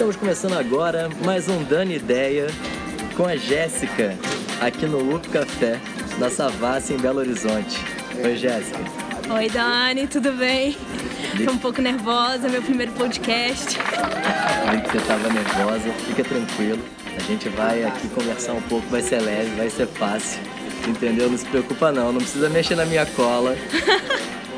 Estamos começando agora mais um Dani Ideia com a Jéssica aqui no Loop Café da Savassi em Belo Horizonte. Oi, Jéssica. Oi, Dani, tudo bem? Tô um pouco nervosa, meu primeiro podcast. Que você tava nervosa, fica tranquilo. A gente vai aqui conversar um pouco, vai ser leve, vai ser fácil. Entendeu? Não se preocupa não, não precisa mexer na minha cola.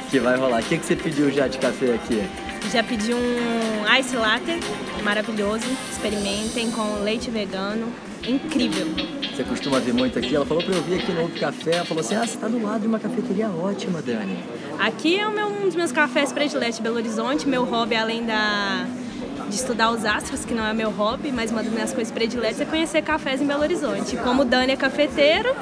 que vai rolar. O que, que você pediu já de café aqui? Já pedi um ice latte maravilhoso. Experimentem com leite vegano. Incrível. Você costuma vir muito aqui? Ela falou pra eu vir aqui no café. Ela falou assim: Ah, você tá do lado de uma cafeteria ótima, Dani. Aqui é meu, um dos meus cafés prediletos de Belo Horizonte. Meu hobby, além da, de estudar os astros, que não é meu hobby, mas uma das minhas coisas prediletas é conhecer cafés em Belo Horizonte. Como o Dani é cafeteiro,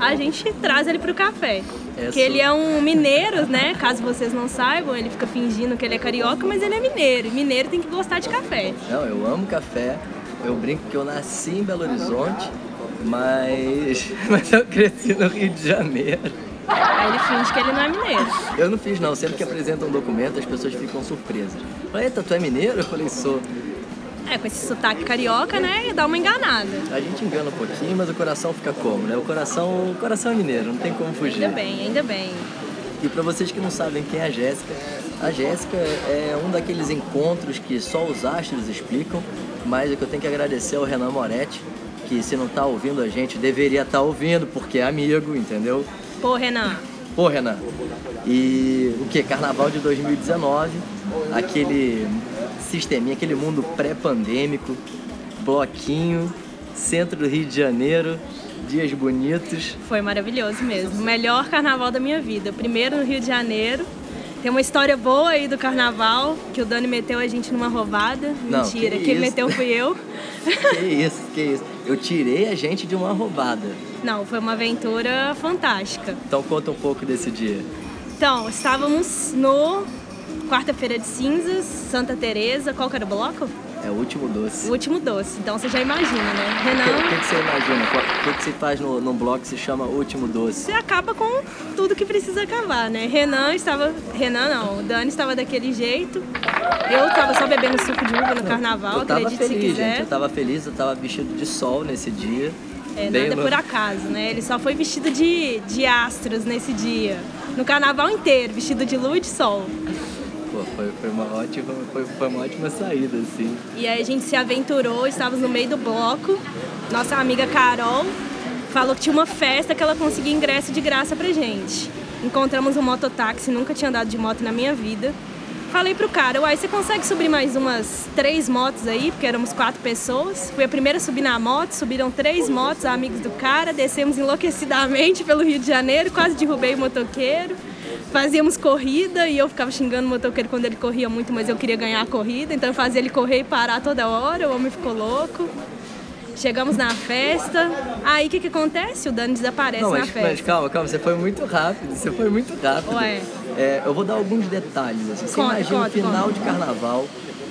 a gente traz ele pro café. Que ele é um mineiro, né? Caso vocês não saibam, ele fica fingindo que ele é carioca, mas ele é mineiro. E mineiro tem que gostar de café. Não, eu amo café. Eu brinco que eu nasci em Belo Horizonte, mas, mas eu cresci no Rio de Janeiro. Aí ele finge que ele não é mineiro. Eu não fiz não, sempre que apresentam um documento as pessoas ficam surpresas. Eita, tu é mineiro? Eu falei, sou. É, com esse sotaque carioca, né? Dá uma enganada. A gente engana um pouquinho, mas o coração fica como, né? O coração, o coração é mineiro, não tem como fugir. Ainda bem, ainda bem. E para vocês que não sabem quem é a Jéssica, a Jéssica é um daqueles encontros que só os astros explicam, mas o que eu tenho que agradecer ao Renan Moretti, que se não tá ouvindo a gente, deveria estar tá ouvindo, porque é amigo, entendeu? Pô, Renan. Pô, Renan. E o que? Carnaval de 2019, aquele sisteminha, aquele mundo pré-pandêmico, bloquinho, centro do Rio de Janeiro, dias bonitos. Foi maravilhoso mesmo. O melhor carnaval da minha vida. Primeiro no Rio de Janeiro. Tem uma história boa aí do carnaval, que o Dani meteu a gente numa roubada. Não, Mentira, que quem isso? meteu fui eu. Que isso, que isso. Eu tirei a gente de uma roubada. Não, foi uma aventura fantástica. Então conta um pouco desse dia. Então, estávamos no quarta-feira de cinzas, Santa Teresa, qual que era o bloco? É o último doce. O último doce. Então você já imagina, né? Renan, o que que você imagina? O que, que você faz no, num bloco que se chama Último Doce? você acaba com tudo que precisa acabar, né? Renan estava. Renan não, o Dani estava daquele jeito. Eu estava só bebendo suco de uva no carnaval, eu tava acredite se feliz, quiser. gente. Eu tava feliz, eu tava vestido de sol nesse dia. É, Bem nada por acaso, né? Ele só foi vestido de, de astros nesse dia. No carnaval inteiro, vestido de lua e de sol. Foi, foi, uma ótima, foi, foi uma ótima saída, assim. E aí a gente se aventurou, estávamos no meio do bloco. Nossa amiga Carol falou que tinha uma festa que ela conseguia ingresso de graça pra gente. Encontramos um mototáxi, nunca tinha andado de moto na minha vida. Falei pro cara, uai, você consegue subir mais umas três motos aí? Porque éramos quatro pessoas. Fui a primeira a subir na moto, subiram três motos, amigos do cara, descemos enlouquecidamente pelo Rio de Janeiro, quase derrubei o motoqueiro. Fazíamos corrida e eu ficava xingando o motoqueiro quando ele corria muito, mas eu queria ganhar a corrida, então eu fazia ele correr e parar toda hora, o homem ficou louco. Chegamos na festa, aí o que, que acontece? O Dani desaparece Não, na mas, festa. mas calma, calma, você foi muito rápido, você foi muito rápido. Ué. É, eu vou dar alguns detalhes, assim. Você Conta, imagina o final conta. de carnaval,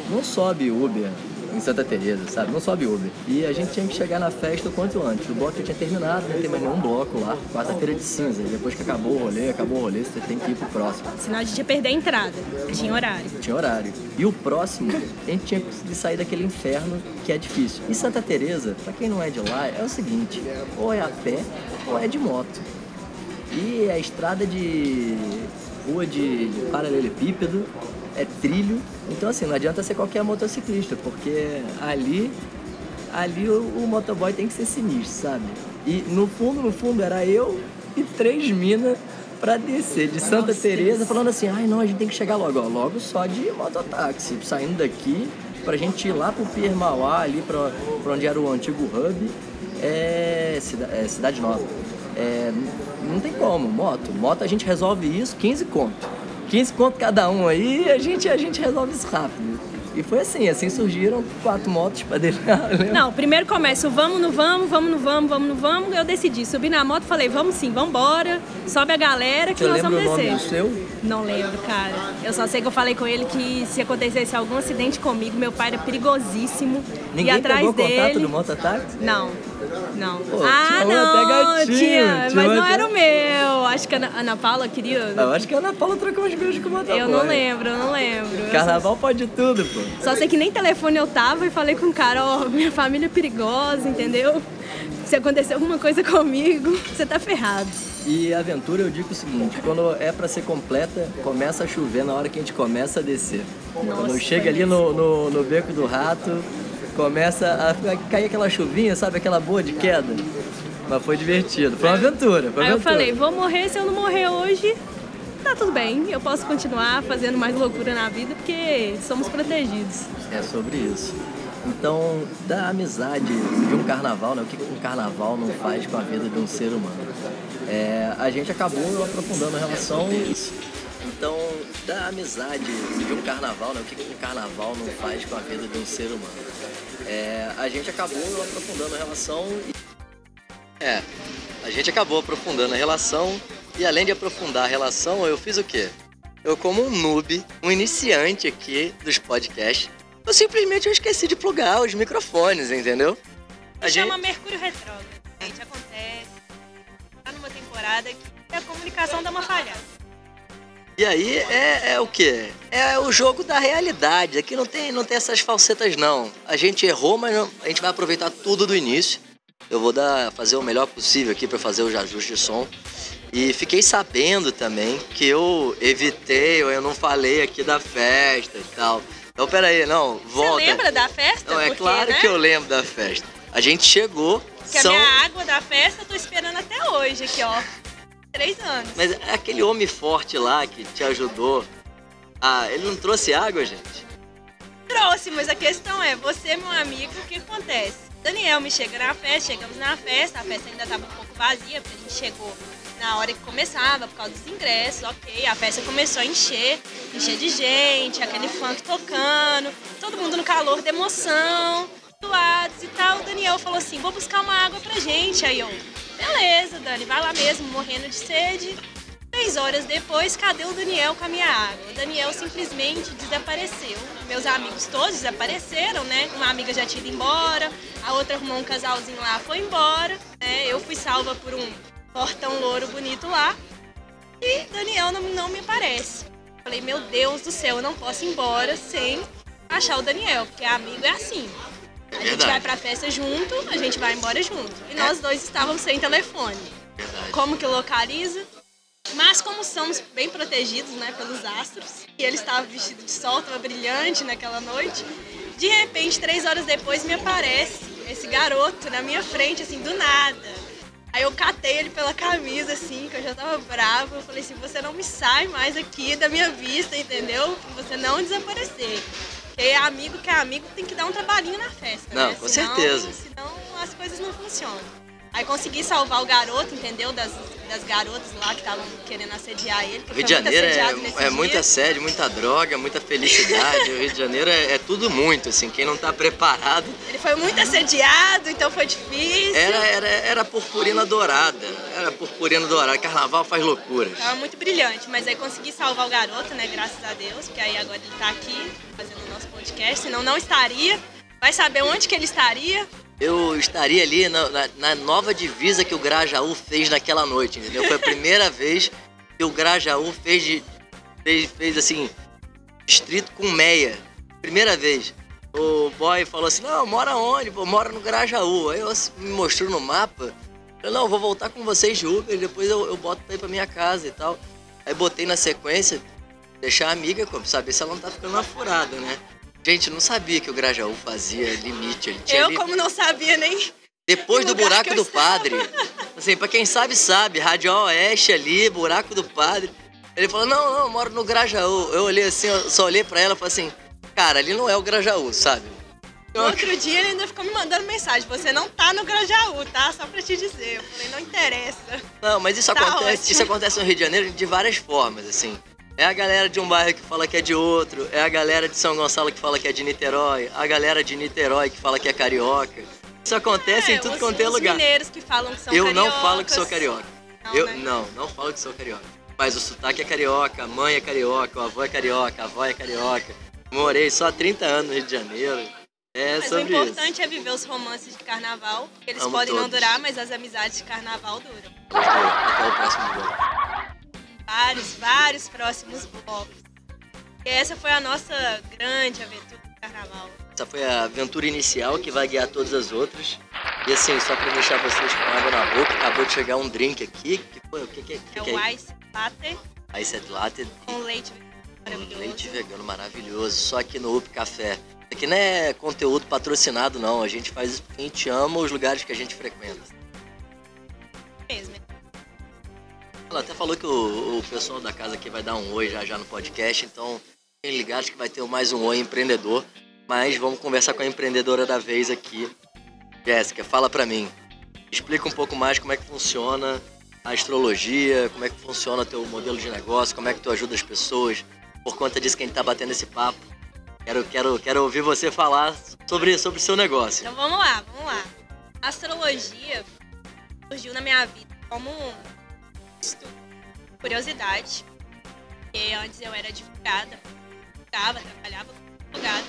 não sobe Uber em Santa Teresa, sabe? Não sobe Uber. E a gente tinha que chegar na festa o quanto antes. O bloco já tinha terminado, não tem mais nenhum bloco lá. Quarta-feira de cinza. E depois que acabou o rolê, acabou o rolê, você tem que ir pro próximo. Senão a gente ia perder a entrada, tinha horário. Tinha horário. E o próximo, a gente tinha que sair daquele inferno que é difícil. E Santa Teresa, pra quem não é de lá, é o seguinte, ou é a pé ou é de moto. E a estrada de rua de, de paralelepípedo, é trilho. Então assim, não adianta ser qualquer motociclista, porque ali, ali o, o motoboy tem que ser sinistro, sabe? E no fundo, no fundo, era eu e três minas pra descer de Santa Teresa falando assim, ai não, a gente tem que chegar logo, ó, logo só de mototáxi, saindo daqui pra gente ir lá pro Pier Mauá, ali pra, pra onde era o antigo hub, é, cida- é Cidade Nova. É, não tem como, moto. Moto a gente resolve isso, 15 conto. 15 conto cada um aí, a gente, a gente resolve isso rápido. E foi assim, assim surgiram quatro motos pra deixar. lembra? Não, primeiro começa o vamos no vamos, vamos no vamos, vamos no vamos. Eu decidi, subi na moto, falei, vamos sim, vamos embora. Sobe a galera que Você nós vamos descer. do seu? Não lembro, cara. Eu só sei que eu falei com ele que se acontecesse algum acidente comigo, meu pai era perigosíssimo. Ninguém e atrás pegou dele. contato do mototáxi? Não. Não. Pô, ah, não, gatinho, tinha, mas não era o meu. Acho que a Ana, Ana Paula queria. Eu acho que a Ana Paula trocou os beijos com o motoboy. Eu não lembro, eu não lembro. Carnaval pode tudo, pô. Só sei que nem telefone eu tava e falei com o cara, ó, minha família é perigosa, entendeu? Se acontecer alguma coisa comigo, você tá ferrado. E a aventura eu digo o seguinte, quando é pra ser completa, começa a chover na hora que a gente começa a descer. Nossa, quando chega ali no, no, no beco do rato, começa a cair aquela chuvinha, sabe? Aquela boa de queda. Mas foi divertido, foi uma aventura. Foi uma Aí eu aventura. falei, vou morrer, se eu não morrer hoje, tá tudo bem. Eu posso continuar fazendo mais loucura na vida, porque somos protegidos. É sobre isso. Então, da amizade de um carnaval, né? O que um carnaval não faz com a vida de um ser humano? É, a gente acabou aprofundando a relação. Então, da amizade de um carnaval, né? O que um carnaval não faz com a vida de um ser humano? É, a gente acabou aprofundando a relação. É, a gente acabou aprofundando a relação e além de aprofundar a relação, eu fiz o quê? Eu como um noob, um iniciante aqui dos podcasts, eu simplesmente eu esqueci de plugar os microfones, entendeu? A gente- Chama Mercúrio Retrógrado. Gente, acontece. Tá numa temporada que a comunicação dá uma falhada. E aí é, é o quê? É o jogo da realidade. Aqui não tem, não tem essas falsetas, não. A gente errou, mas não- a gente vai aproveitar tudo do início. Eu vou dar, fazer o melhor possível aqui para fazer os ajustes de som. E fiquei sabendo também que eu evitei, ou eu não falei aqui da festa e tal. Então, peraí, não, volta. Você lembra da festa? Não, é Porque, claro né? que eu lembro da festa. A gente chegou, Que a são... minha água da festa eu tô esperando até hoje aqui, ó. Três anos. Mas é aquele homem forte lá que te ajudou. Ah, ele não trouxe água, gente? Trouxe, mas a questão é, você, meu amigo, o que acontece? Daniel me chega na festa, chegamos na festa, a festa ainda tava um pouco vazia, porque a gente chegou na hora que começava, por causa dos ingressos, ok. A festa começou a encher, encher de gente, aquele funk tocando, todo mundo no calor da emoção, suados e tal. O Daniel falou assim, vou buscar uma água pra gente. Aí eu, beleza, Dani, vai lá mesmo, morrendo de sede. Três horas depois, cadê o Daniel com a minha água? O Daniel simplesmente desapareceu. Meus amigos todos desapareceram, né? Uma amiga já tinha ido embora, a outra arrumou um casalzinho lá, foi embora. Né? Eu fui salva por um portão louro bonito lá. E Daniel não, não me aparece. Falei, meu Deus do céu, eu não posso ir embora sem achar o Daniel, porque amigo é assim. A gente Verdade. vai pra festa junto, a gente vai embora junto. E nós dois estávamos sem telefone. Verdade. Como que localiza? Mas como somos bem protegidos, né, pelos astros, e ele estava vestido de sol, estava brilhante naquela noite, de repente, três horas depois, me aparece esse garoto na minha frente, assim, do nada. Aí eu catei ele pela camisa, assim, que eu já tava brava. Eu falei assim, você não me sai mais aqui da minha vista, entendeu? Você não desaparecer. Porque é amigo que é amigo tem que dar um trabalhinho na festa, Não, né? com Senão- certeza. Senão as coisas não funcionam. Aí consegui salvar o garoto, entendeu? Das, das garotas lá que estavam querendo assediar ele. Rio de Janeiro é, é muito assédio, muita droga, muita felicidade. o Rio de Janeiro é, é tudo muito, assim. Quem não tá preparado. Ele foi muito assediado, então foi difícil. Era, era, era purpurina dourada. Era purpurina dourada. Carnaval faz loucuras. Tava muito brilhante, mas aí consegui salvar o garoto, né? Graças a Deus, porque aí agora ele tá aqui fazendo o nosso podcast, senão não estaria. Vai saber onde que ele estaria. Eu estaria ali na, na- na nova divisa que o Grajaú fez naquela noite, entendeu? Foi a primeira vez que o Grajaú fez, de, fez, fez assim, distrito com meia. Primeira vez. O boy falou assim, não, mora onde? Pô, mora no Grajaú. Aí eu assim, me mostrou no mapa. Eu, não, vou voltar com vocês de Uber, depois eu, eu boto pra ir pra minha casa e tal. Aí botei na sequência, deixar a amiga, saber se ela não tá ficando uma furada, né? Gente, não sabia que o Grajaú fazia limite. Ele tinha eu, li- como não sabia nem. depois do buraco do estava. padre. Assim, pra quem sabe, sabe. Rádio Oeste ali, buraco do padre. Ele falou, não, não, eu moro no Grajaú. Eu olhei assim, eu só olhei pra ela e falei assim, cara, ali não é o Grajaú, sabe? No outro dia ele ainda ficou me mandando mensagem. Você não tá no Grajaú, tá? Só pra te dizer. Eu falei, não interessa. Não, mas isso Tá acontece, ótimo. isso acontece no Rio de Janeiro de várias formas, assim. É a galera de um bairro que fala que é de outro, é a galera de São Gonçalo que fala que é de Niterói, a galera de Niterói que fala que é carioca. Isso acontece em tudo os, quanto é os lugar. mineiros que falam que são Eu não cariocas. falo que sou carioca. Não, eu né? não, não falo que sou carioca. Mas o sotaque é carioca, a mãe é carioca, o avô é carioca, a avó é carioca. Morei só há 30 anos no Rio de Janeiro. É, É mas o sobre importante isso. é viver os romances de carnaval. que Eles Amo podem não todos. durar, mas as amizades de carnaval duram. Até o próximo bloco. Vários, vários próximos blocos. E essa foi a nossa grande aventura de carnaval. Essa foi a aventura inicial que vai guiar todas as outras. E assim, só pra deixar vocês com água na boca, acabou de chegar um drink aqui. Que foi? O que, que, que, É que é o? Ice Latte Ice at Latte. com leite maravilhoso. Leite vegano maravilhoso, só aqui no Up Café. Isso aqui não é conteúdo patrocinado, não. A gente faz isso porque a gente ama os lugares que a gente frequenta. Ela até falou que o, o pessoal da casa aqui vai dar um oi já já no podcast, então fiquem ligados que vai ter mais um oi empreendedor. Mas vamos conversar com a empreendedora da vez aqui. Jéssica, fala pra mim. Explica um pouco mais como é que funciona a astrologia, como é que funciona o teu modelo de negócio, como é que tu ajuda as pessoas. Por conta disso que a gente tá batendo esse papo. Quero, quero, quero ouvir você falar sobre sobre o seu negócio. Então vamos lá, vamos lá. A astrologia surgiu na minha vida como estudo, curiosidade. Porque antes eu era advogada, estudava, trabalhava como advogada.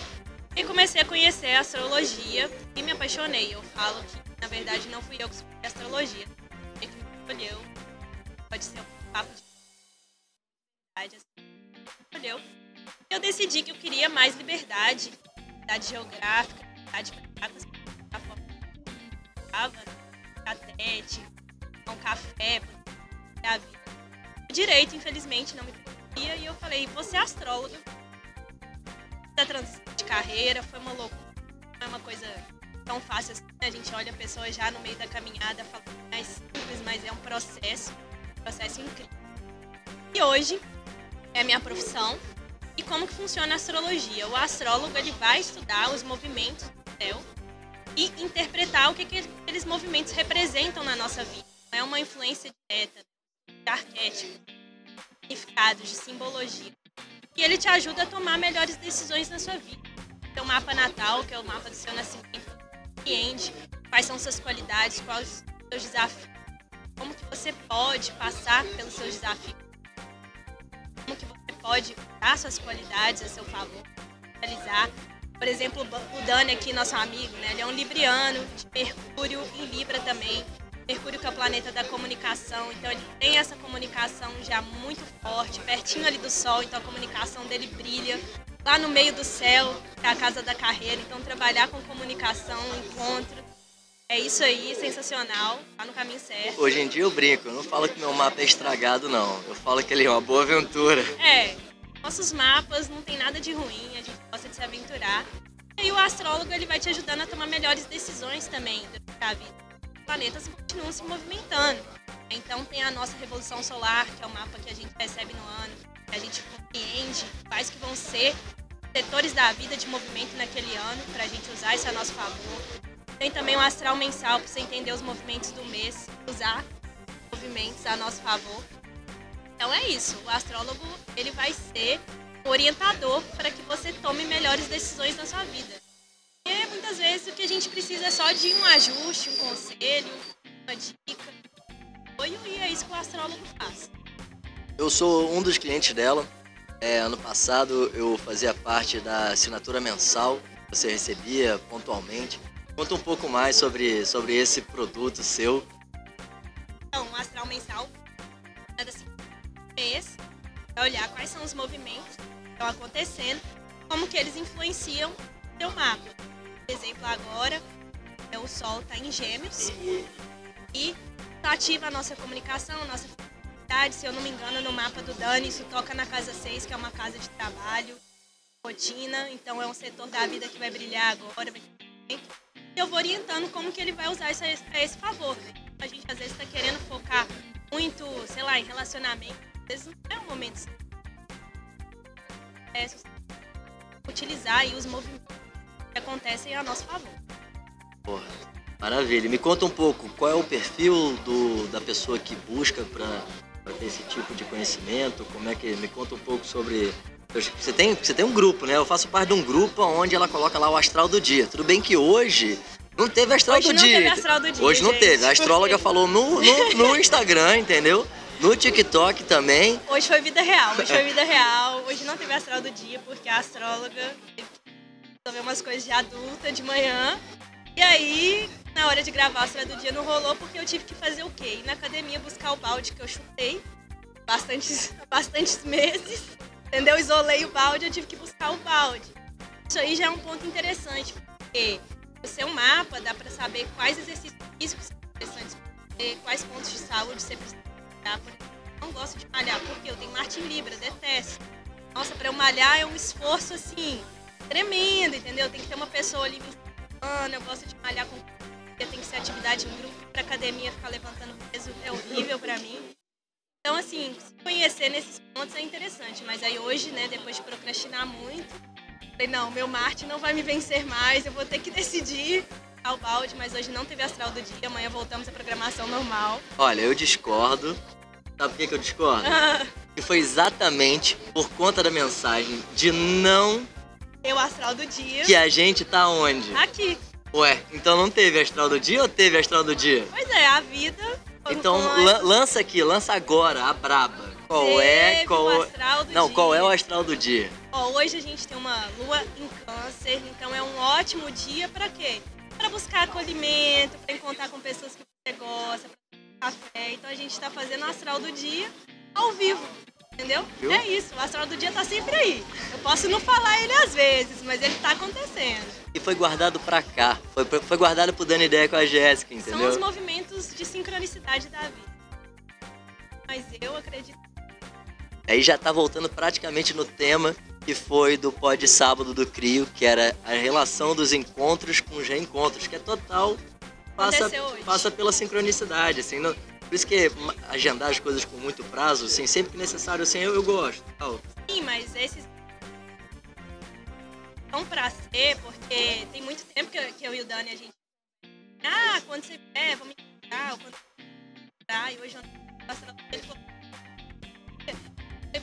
E comecei a conhecer a astrologia e me apaixonei. Eu falo que, na verdade, não fui eu que escolhi a astrologia. Foi que me escolheu. Pode ser um papo de assim. Escolheu. Eu decidi que eu queria mais liberdade, liberdade geográfica, liberdade para com as forma que eu um café, a vida. Direito, infelizmente, não me permitia e eu falei, você é astróloga. Da transição de carreira foi uma loucura, não é uma coisa tão fácil assim. A gente olha a pessoa já no meio da caminhada, fala que é simples, mas é um processo, um processo incrível. E hoje é a minha profissão. E como que funciona a astrologia? O astrólogo ele vai estudar os movimentos do céu e interpretar o que, que aqueles movimentos representam na nossa vida. Não é uma influência direta, de arquétipo, de significados, de simbologia. E ele te ajuda a tomar melhores decisões na sua vida. Seu mapa natal, que é o mapa do seu nascimento, compreende quais são suas qualidades, quais os seus desafios, como que você pode passar pelos seus desafios, como que você pode usar suas qualidades a seu favor, realizar. Por exemplo, o Dani aqui, nosso amigo, né? Ele é um libriano, de Mercúrio em Libra também. Mercúrio que é o planeta da comunicação, então ele tem essa comunicação já muito forte, pertinho ali do Sol, então a comunicação dele brilha. Lá no meio do céu, que é a casa da carreira, então trabalhar com comunicação, encontro, é isso aí, sensacional, tá no caminho certo. Hoje em dia eu brinco, eu não falo que meu mapa é estragado, não. Eu falo que ele é uma boa aventura. É, nossos mapas não tem nada de ruim, a gente gosta de se aventurar. E o astrólogo ele vai te ajudando a tomar melhores decisões também durante a vida. Planetas continuam se movimentando. Então tem a nossa revolução solar, que é o mapa que a gente recebe no ano, que a gente compreende quais que vão ser setores da vida de movimento naquele ano, para a gente usar isso a nosso favor. Tem também o astral mensal, para você entender os movimentos do mês, usar os movimentos a nosso favor. Então é isso, o astrólogo ele vai ser orientador para que você tome melhores decisões na sua vida. Muitas vezes o que a gente precisa é só de um ajuste, um conselho, uma dica. Apoio, E é isso que o astrólogo faz. Eu sou um dos clientes dela. É, ano passado eu fazia parte da assinatura mensal você recebia pontualmente. Conta um pouco mais sobre, sobre esse produto seu. Então, o astral mensal cada mês vai olhar quais são os movimentos que estão acontecendo, como que eles influenciam o seu mapa. Exemplo, agora é, o Sol está em Gêmeos e ativa a nossa comunicação, nossa felicidade. Se eu não me engano, no mapa do Dani, isso toca na casa 6, que é uma casa de trabalho, rotina. Então, é um setor da vida que vai brilhar agora. Vai e eu vou orientando como que ele vai usar isso a esse, a esse favor. Né? A gente, às vezes, está querendo focar muito, sei lá, em relacionamento. Às vezes, não é o momento. É, utilizar aí os movimentos acontecem a nosso favor. Porra, maravilha. Me conta um pouco, qual é o perfil do, da pessoa que busca para ter esse tipo de conhecimento? Como é que. Me conta um pouco sobre. Você tem, você tem um grupo, né? Eu faço parte de um grupo onde ela coloca lá o astral do dia. Tudo bem que hoje não teve astral Hoje do não dia. teve astral do dia, Hoje não gente. teve. A astróloga falou no, no, no Instagram, entendeu? No TikTok também. Hoje foi vida real, hoje foi vida real. Hoje não teve astral do dia, porque a astróloga teve resolver umas coisas de adulta de manhã. E aí, na hora de gravar a história do dia não rolou porque eu tive que fazer o quê? Ir na academia buscar o balde que eu chutei bastantes, bastantes meses, entendeu? Isolei o balde, eu tive que buscar o balde. Isso aí já é um ponto interessante, porque o seu mapa dá para saber quais exercícios físicos são interessantes você, quais pontos de saúde você precisa. Por exemplo, eu não gosto de malhar, porque eu tenho Martin Libra, detesto. Nossa, para eu malhar é um esforço assim, tremendo, entendeu? Tem que ter uma pessoa ali me ensinando, eu gosto de malhar com tem que ser atividade em grupo, para academia ficar levantando peso é horrível para mim. Então, assim, se conhecer nesses pontos é interessante. Mas aí hoje, né, depois de procrastinar muito, falei, não, meu Marte não vai me vencer mais, eu vou ter que decidir ao balde, mas hoje não teve astral do dia, amanhã voltamos à programação normal. Olha, eu discordo. Sabe por que, que eu discordo? que foi exatamente por conta da mensagem de não. Eu astral do dia. Que a gente tá onde? Aqui. Ué, então não teve astral do dia ou teve astral do dia? Pois é, a vida então lan lança aqui, lança agora, a braba. Qual é qual o astral do Não, dia. qual é o astral do dia? Ó, hoje a gente tem uma lua em câncer, então é um ótimo dia para quê? Para buscar acolhimento, para encontrar com pessoas que você gosta, para café. Então a gente está fazendo o astral do dia ao vivo. Entendeu? Viu? É isso, o astral do dia tá sempre aí. Eu posso não falar ele às vezes, mas ele tá acontecendo. E foi guardado pra cá. Foi, foi guardado pro dando ideia com a Jéssica, entendeu? São os movimentos de sincronicidade da vida. Mas eu acredito. Aí já tá voltando praticamente no tema que foi do pod sábado do Crio, que era a relação dos encontros com os reencontros, que é total passa, passa pela sincronicidade, assim, não, por isso que agendar as coisas com muito prazo, assim, sempre que necessário, assim, eu, eu gosto. Tal. Sim, mas esses são pra ser, porque tem muito tempo que eu, que eu e o Dani a gente. Ah, quando você quer, vamos encontrar, quando você e hoje eu não ele falou.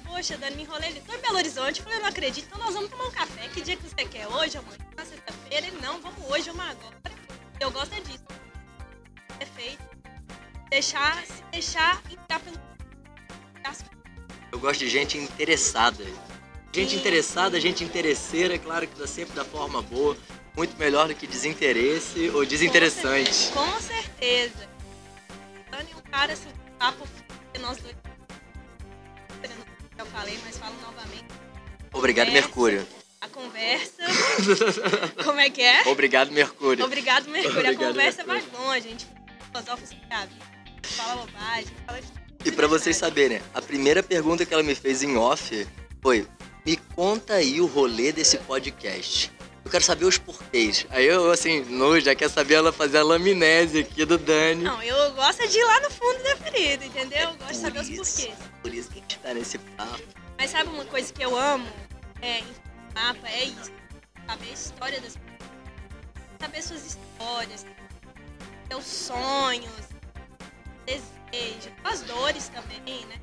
Poxa, Dani, me enrolei. Ele, tô em Belo Horizonte. Eu falei, eu não acredito. Então nós vamos tomar um café. Que dia que você quer? Hoje, amanhã, sexta-feira? Ele, não, vamos hoje, vamos agora. Eu gosto é feito deixar, se deixar entrar pelo. Eu gosto de gente interessada. Gente interessada, gente interesseira, é claro que dá sempre da forma boa. Muito melhor do que desinteresse ou desinteressante. Com certeza. Dani é um cara assim, papo nós dois. Eu falei, mas falo novamente. Obrigado, conversa, Mercúrio. A conversa. Como é que é? Obrigado, Mercúrio. Obrigado, Mercúrio. Obrigado, a conversa Mercúrio. vai longe, a gente filosofa sobre a vida fala bobagem, fala E para vocês saberem, a primeira pergunta que ela me fez em off foi: me conta aí o rolê desse podcast. Eu quero saber os porquês. Aí eu, assim, no, já quer saber ela fazer a laminese aqui do Dani. Não, eu gosto de ir lá no fundo da ferida, entendeu? Eu gosto de saber isso, os porquês. Por isso que a gente tá nesse papo. Mas sabe uma coisa que eu amo é, mapa? É isso. Saber a história das pessoas. Saber suas histórias, seus sonhos, desejo, as dores também, né?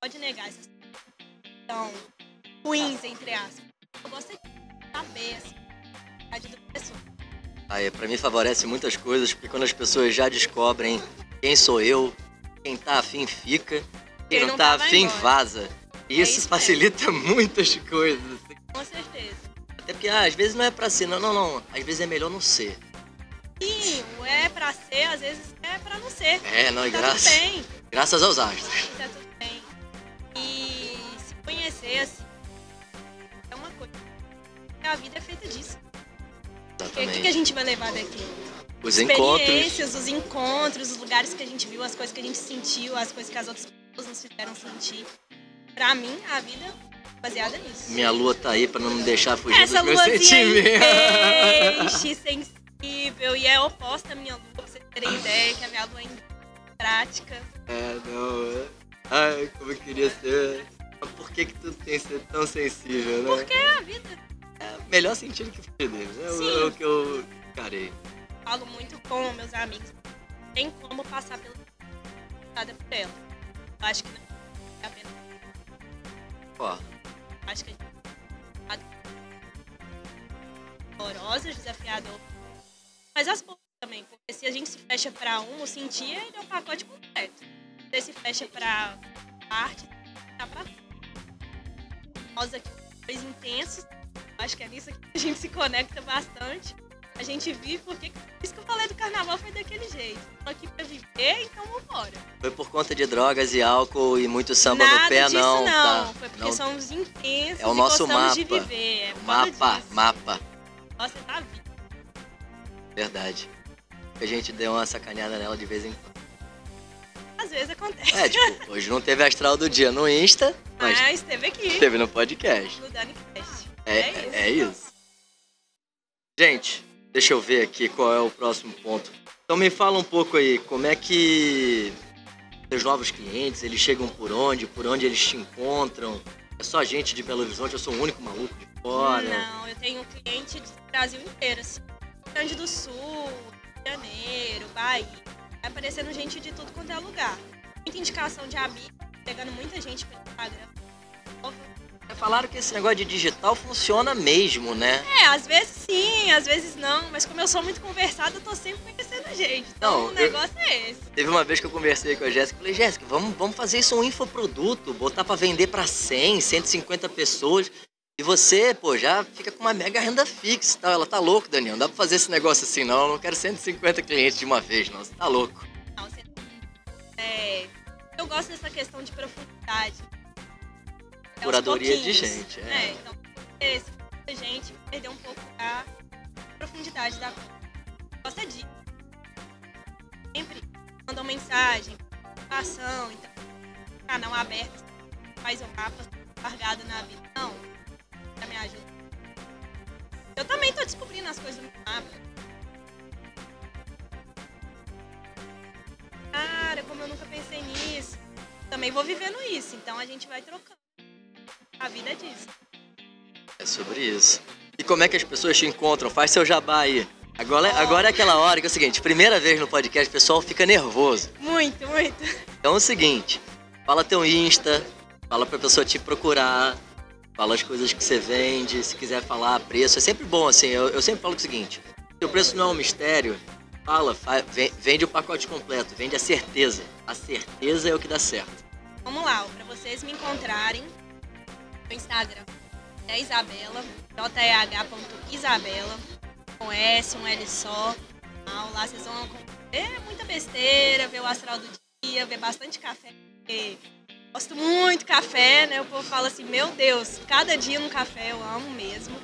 Pode negar essas então ruins, entre aspas. Eu gosto de saber assim, a da pessoa. Ah, é, pra mim favorece muitas coisas, porque quando as pessoas já descobrem quem sou eu, quem tá afim fica, quem, quem não, não tá, tá afim vaza. E é isso, isso facilita mesmo. muitas coisas. Assim. Com certeza. Até porque ah, às vezes não é pra ser, não, não, não. Às vezes é melhor não ser. Sim, o é pra ser, às vezes é pra não ser. É, não, e tá graças, tudo bem. graças aos astros. Tá tudo bem. E se conhecer, assim, é uma coisa. A vida é feita disso. Exatamente. O que, que a gente vai levar daqui? Os Experiências, encontros. os encontros, os lugares que a gente viu, as coisas que a gente sentiu, as coisas que as outras pessoas nos fizeram sentir. Pra mim, a vida é baseada nisso. Minha lua tá aí pra não me deixar fugir Essa dos meus sentimentos. Peixe, sensível e é oposta à minha lua, pra vocês terem ideia que a minha lua é prática. É, não. É. Ai, como eu queria ser. Por que, que tu tem que ser tão sensível, né? Porque é a vida. É melhor sentido que fugir dele, né? Sim. É o que eu encarei. Falo muito com meus amigos. Tem como passar pela nada por ela. Eu acho que não é a pena. Ó. Acho que a gente dolorosas, desafiadoras mas as boas também, porque se a gente se fecha para um, o sentir ele é o pacote completo. Se você se fecha para parte, tá para nós aqui dois intensos. Acho que é nisso que a gente se conecta bastante. A gente vive porque isso que eu falei do carnaval foi daquele jeito. Tô aqui pra viver, então vambora. Foi por conta de drogas e álcool e muito samba Nada no pé, disso não. não. tá? Foi porque Não. somos intensos É o nosso gostamos de mapa. viver. É Mapa, disso. mapa. Nossa, tá vivo. Verdade. A gente deu uma sacaneada nela de vez em quando. Às vezes acontece. É, tipo, hoje não teve astral do dia no Insta, mas Mas teve aqui. teve no podcast. No DaniCast. É, é isso. Gente, deixa eu ver aqui qual é o próximo ponto. Então me fala um pouco aí, como é que os novos clientes, eles chegam por onde, por onde eles te encontram? É só gente de Belo Horizonte, eu sou o único maluco de fora. Não, eu tenho cliente do Brasil inteiro, assim. Rio Grande do Sul, Rio de Janeiro, Bahia. Vai aparecendo gente de tudo quanto é lugar. Muita indicação de amigo, pegando muita gente pelo Instagram. Falaram que esse negócio de digital funciona mesmo, né? É, às vezes sim, às vezes não, mas como eu sou muito conversada, eu tô sempre conhecendo gente. Então Não, o eu- negócio é esse. Teve uma vez que eu conversei com a Jéssica e falei, Jéssica, vamos, vamos fazer isso um infoproduto, botar pra vender pra 100, 150 pessoas. E você, pô, já fica com uma mega renda fixa e tal. Ela tá louco, Daniel. Não dá pra fazer esse negócio assim, não. Eu não quero 150 clientes de uma vez, não. Você tá louco. Não, você- é, eu gosto dessa questão de profundidade. É Curadoria de gente, é. É, então, se muita gente perder um pouco da profundidade da coisa. Gosta disso. Sempre mandam mensagem, ação, então, canal aberto, faz o mapa largado na vida. Não, já me ajuda. Eu também tô descobrindo as coisas no mapa. Cara, como eu nunca pensei nisso. Também vou vivendo isso, então a gente vai trocando. A vida é disso. É sobre isso. E como é que as pessoas te encontram? Faz seu jabá aí. Agora, agora é aquela hora que é o seguinte, primeira vez no podcast, o pessoal fica nervoso. Muito, muito. Então é o seguinte, fala teu Insta, fala pra pessoa te procurar, fala as coisas que você vende, se quiser falar preço. É sempre bom, assim, eu, eu sempre falo o seguinte, se o preço não é um mistério, fala, fa- ve- vende o pacote completo, vende a certeza. A certeza é o que dá certo. Vamos lá, para vocês me encontrarem no Instagram. É Isabela, jeh.isabela, com S, um L só. Lá vocês vão ver muita besteira, ver o astral do dia, ver bastante café. Gosto muito café, né? O povo fala assim, meu Deus, cada dia um café, eu amo mesmo.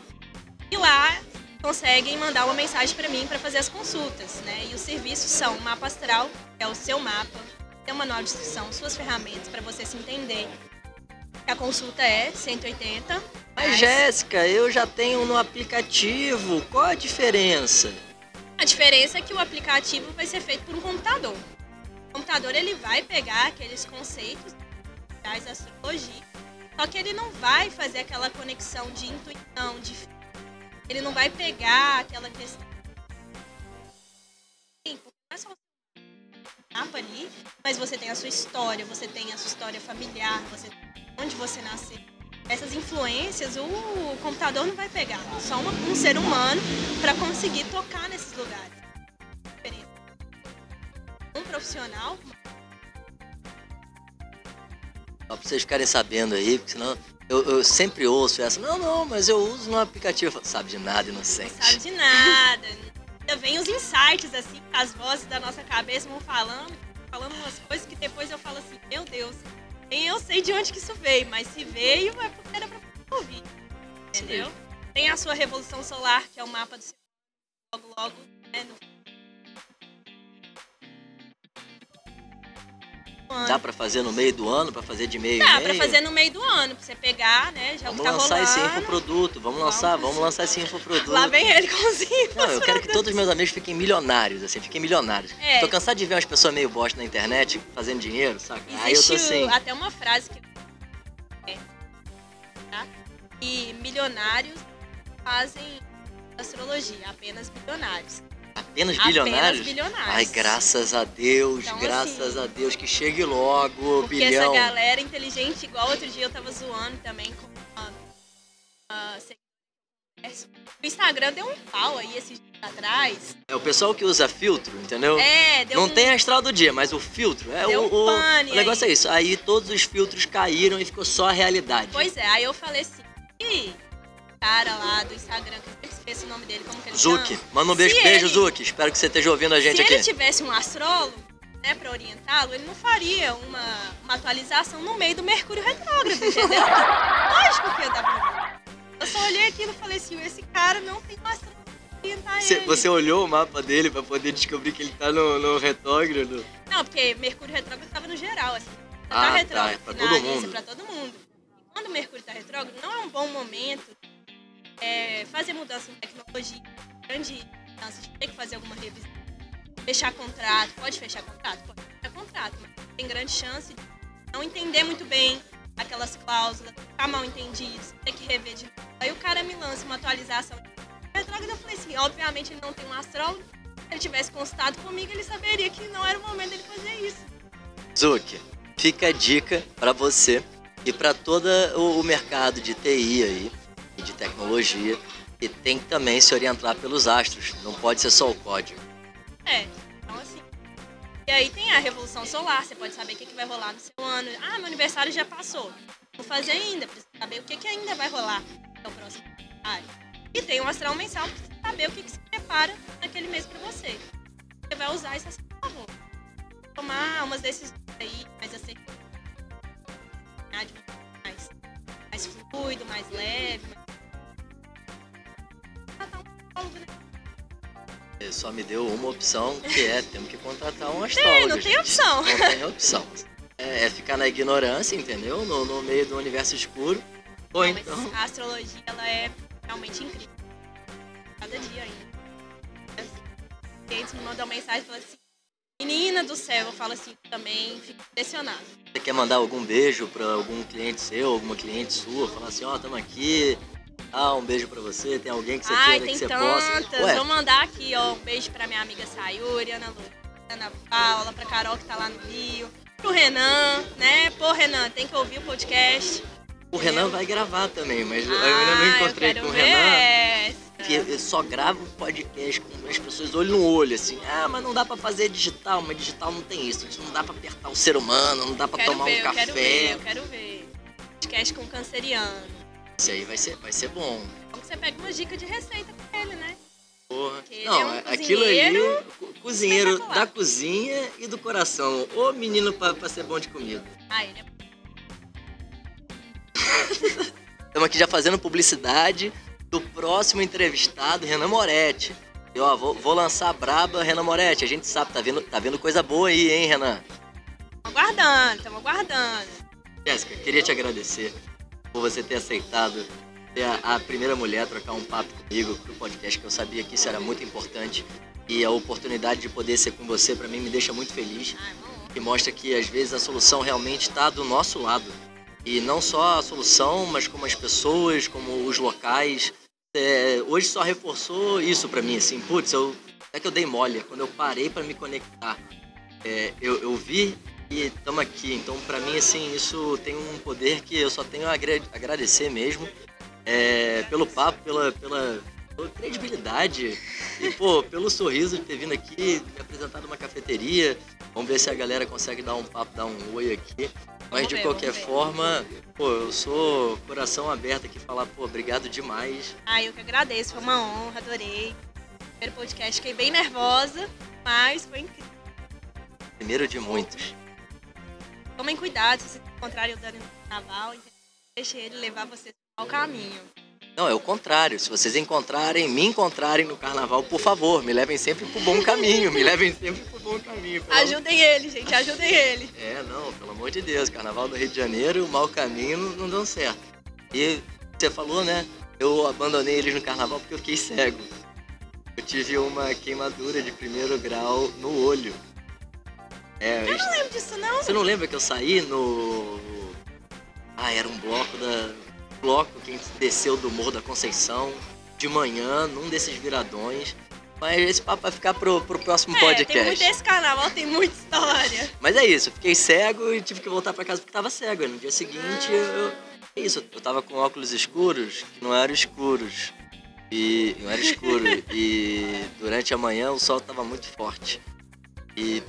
E lá conseguem mandar uma mensagem para mim para fazer as consultas, né? E os serviços são o mapa astral, que é o seu mapa, tem um manual de instrução, suas ferramentas para você se entender. A consulta é 180. Mas Jéssica, eu já tenho no aplicativo, qual a diferença? A diferença é que o aplicativo vai ser feito por um computador. O computador ele vai pegar aqueles conceitos da astrologia, só que ele não vai fazer aquela conexão de intuição, de ele não vai pegar aquela questão. Não é ali, mas você tem a sua história, você tem a sua história familiar, você onde você nasceu. Essas influências o computador não vai pegar, só uma- um ser humano para conseguir tocar nesses lugares. Um profissional Só pra vocês ficarem sabendo aí, porque senão eu, eu sempre ouço essa, não, não, mas eu uso no aplicativo. Sabe de nada, inocente. sabe de nada. Ainda vem os insights, assim, as vozes da nossa cabeça vão falando, falando umas coisas que depois eu falo assim, meu Deus, nem eu sei de onde que isso veio, mas se veio é porque era pra ouvir. Entendeu? Tem a sua revolução solar, que é o mapa do seu logo, logo, né, no Dá pra fazer no meio do ano, pra fazer de meio Dá em pra meio? fazer no meio do ano, pra você pegar, né? Já Vamos tá lançar esse rolando. infoproduto, vamos lançar, Vamos. vamos lançar esse infoproduto. Lá vem ele com os. Não, eu quero que todos os meus amigos fiquem milionários, assim, fiquem milionários. É. Tô cansado de ver umas pessoas meio bosta na internet fazendo dinheiro, saca? Aí eu tô assim. até uma frase que é, tá? E milionários fazem astrologia, apenas bilionários. Apenas Apenas bilionários? bilionários. Ai, graças a Deus, Então, graças assim, a Deus, que chegue logo Porque bilhão. essa galera inteligente, igual outro dia eu tava zoando também com uma, uma. O Instagram deu um pau aí esses dias atrás. É o pessoal que usa filtro, entendeu? É, deu Não um, tem astral do dia, mas o filtro é Deu o, um o, o negócio aí. é isso. Aí todos os filtros caíram e ficou só a realidade. Pois é, aí eu falei assim, cara lá do Instagram, que esqueço o nome dele, como que ele Zuki, chama? manda um beijo, Se beijo ele- Zuki. Espero que você esteja ouvindo a gente Se aqui. ele tivesse um astrólogo, né, pra orientá-lo, ele não faria uma, uma atualização no meio do Mercúrio retrógrado, entendeu? Lógico que ia dar problema. Eu só olhei aquilo e falei assim, esse cara não tem um astrólogo orientar Você, ele. você olhou o mapa dele pra poder descobrir que ele tá no, no retrógrado? Não, porque Mercúrio retrógrado tava no geral, assim. Ah, tá tá, retrógrado, é pra todo mundo. pra todo mundo. E quando o Mercúrio tá retrógrado, não é um bom momento é, fazer mudança em tecnologia, grande mudança, de ter que fazer alguma revisão. Fechar contrato, pode fechar contrato? Pode fechar contrato, mas tem grande chance de não entender muito bem aquelas cláusulas, ficar mal entendido, ter que rever de novo. Aí o cara me lança uma atualização retrógrado, eu falei assim, obviamente ele não tem um astrólogo, se ele tivesse consultado comigo, ele saberia que não era o momento dele fazer isso. Zuki, fica a dica pra você e pra todo o mercado de TI aí e de tecnologia que tem que também se orientar pelos astros. Não pode ser só o código. É, então assim. E aí tem a Revolução Solar, você pode saber o que, que vai rolar no seu ano. Ah, meu aniversário já passou. Vou fazer ainda, preciso saber o que, que ainda vai rolar no próximo aniversário. E tem um astral mensal, precisa saber o que, que se prepara naquele mês pra você. Você vai usar isso a seu favor. Tomar umas decisões aí mais aceitáveis. Mais, mais fluido, mais leve. Mais... Psicólogo, né? Ele só me deu uma opção, que é temos que contratar um astrólogo. não tem gente. opção. Não tem opção. É, é ficar na ignorância, entendeu? No, no meio do universo escuro. Ou Não, mas então. a astrologia ela é realmente incrível. Cada dia ainda. Os clientes me mandam mensagem e falam assim: Menina do céu, eu falo assim também, fico impressionada. Você quer mandar algum beijo pra algum cliente seu, alguma cliente sua? Falar assim, ó, tamo aqui. Ah, um beijo pra você. Tem alguém que você Ai, queira tem que você tantas. possa. Ué, Vou mandar aqui, ó, um beijo pra minha amiga Sayuri, Ana Lu, Ana Paula, pra Carol que tá lá no Rio, pro Renan, né? Pô, Renan, tem que ouvir o podcast. o Renan vai gravar também, mas eu ainda Ah, não eu encontrei com o Renan. essa. Que eu só gravo podcast com as pessoas olho no olho, assim. Ah, mas não dá pra fazer digital, mas digital não tem isso. Não dá pra apertar o ser humano, não dá pra Quero tomar ver, um eu café. quero ver, eu quero ver. Podcast com canceriano. Isso aí vai ser, vai ser bom. Então você pega uma dica de receita com ele, né? Porra. Porque Não, é um aquilo ali, cozinheiro da cozinha e do coração. Ô menino pra, pra ser bom de comida. Ah, ele é Estamos aqui já fazendo publicidade do próximo entrevistado, Renan Moretti. E ó, vou, vou lançar a braba, Renan Moretti. A gente sabe, tá vendo, tá vendo coisa boa aí, hein, Renan? aguardando, estamos aguardando. Jéssica, queria te agradecer por você ter aceitado ser a, a primeira mulher a trocar um papo comigo pro podcast, que eu sabia que isso era muito importante. E a oportunidade de poder ser com você, pra mim, me deixa muito feliz. Que mostra que às vezes a solução realmente está do nosso lado. E não só a solução, mas como as pessoas, como os locais. É, hoje só reforçou isso pra mim, assim, putz, eu, é que eu dei mole, quando eu parei pra me conectar, é, eu, eu vi e estamos aqui. Então, pra mim, assim, isso tem um poder que eu só tenho a agra- agradecer mesmo é, pelo papo, pela, pela, pela credibilidade e, pô, pelo sorriso de ter vindo aqui, me apresentado uma cafeteria. Vamos ver se a galera consegue dar um papo, dar um oi aqui. Mas de qualquer forma, pô, eu sou coração aberto aqui falar, pô, obrigado demais. Ah, eu que agradeço, foi uma honra, adorei. Primeiro podcast, fiquei bem nervosa, mas foi incrível. Primeiro de muitos. Tomem cuidado se vocês encontrarem o Dani no carnaval, deixe ele levar vocês ao caminho. Não, é o contrário. Se vocês encontrarem, me encontrarem no carnaval, por favor, me levem sempre pro bom caminho. Me levem sempre pro bom caminho. pelo Ajudem ele, gente, ajudem ele. É, não, pelo amor de Deus, carnaval do Rio de Janeiro, o mau caminho não, não deu certo. E você falou, né? Eu abandonei eles no carnaval porque eu fiquei cego. Eu tive uma queimadura de primeiro grau no olho. É, Eu não lembro disso, não. você não lembra que eu saí no. Ah, era um bloco da. Bloco que a gente desceu do Morro da Conceição de manhã, num desses viradões. Mas esse papo vai ficar pro, pro próximo É, tem podcast. muito esse carnaval, tem muita história. Mas é isso, eu fiquei cego e tive que voltar pra casa porque tava cego. E no dia seguinte, eu, eu- é isso, eu tava com óculos escuros que não eram escuros. E não era escuro. e durante a manhã o sol tava muito forte. E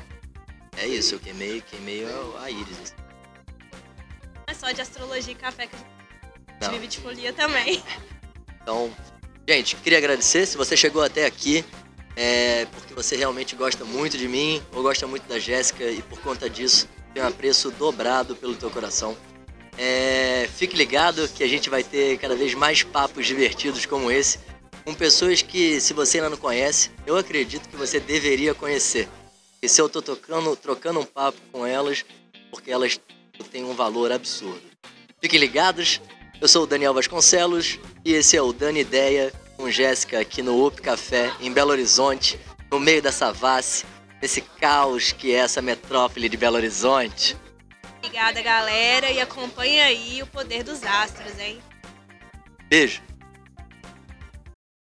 é isso, eu queimei, queimei a, a íris. assim. Não é só de astrologia e café que a gente Não. Tive bitfolia também. Então, gente, queria agradecer se você chegou até aqui. É, porque você realmente gosta muito de mim ou gosta muito da Jéssica e por conta disso tem um apreço dobrado pelo teu coração. É, fique ligado que a gente vai ter cada vez mais papos divertidos como esse, com pessoas que, se você ainda não conhece, eu acredito que você deveria conhecer. E se eu tô tocando, trocando um papo com elas, porque elas têm um valor absurdo. Fiquem ligados, eu sou o Daniel Vasconcelos e esse é o Dani Ideia com Jéssica aqui no UP Café, em Belo Horizonte, no meio da Savassi, nesse caos que é essa metrópole de Belo Horizonte. Obrigada, galera, e acompanha aí o poder dos astros, hein? Beijo.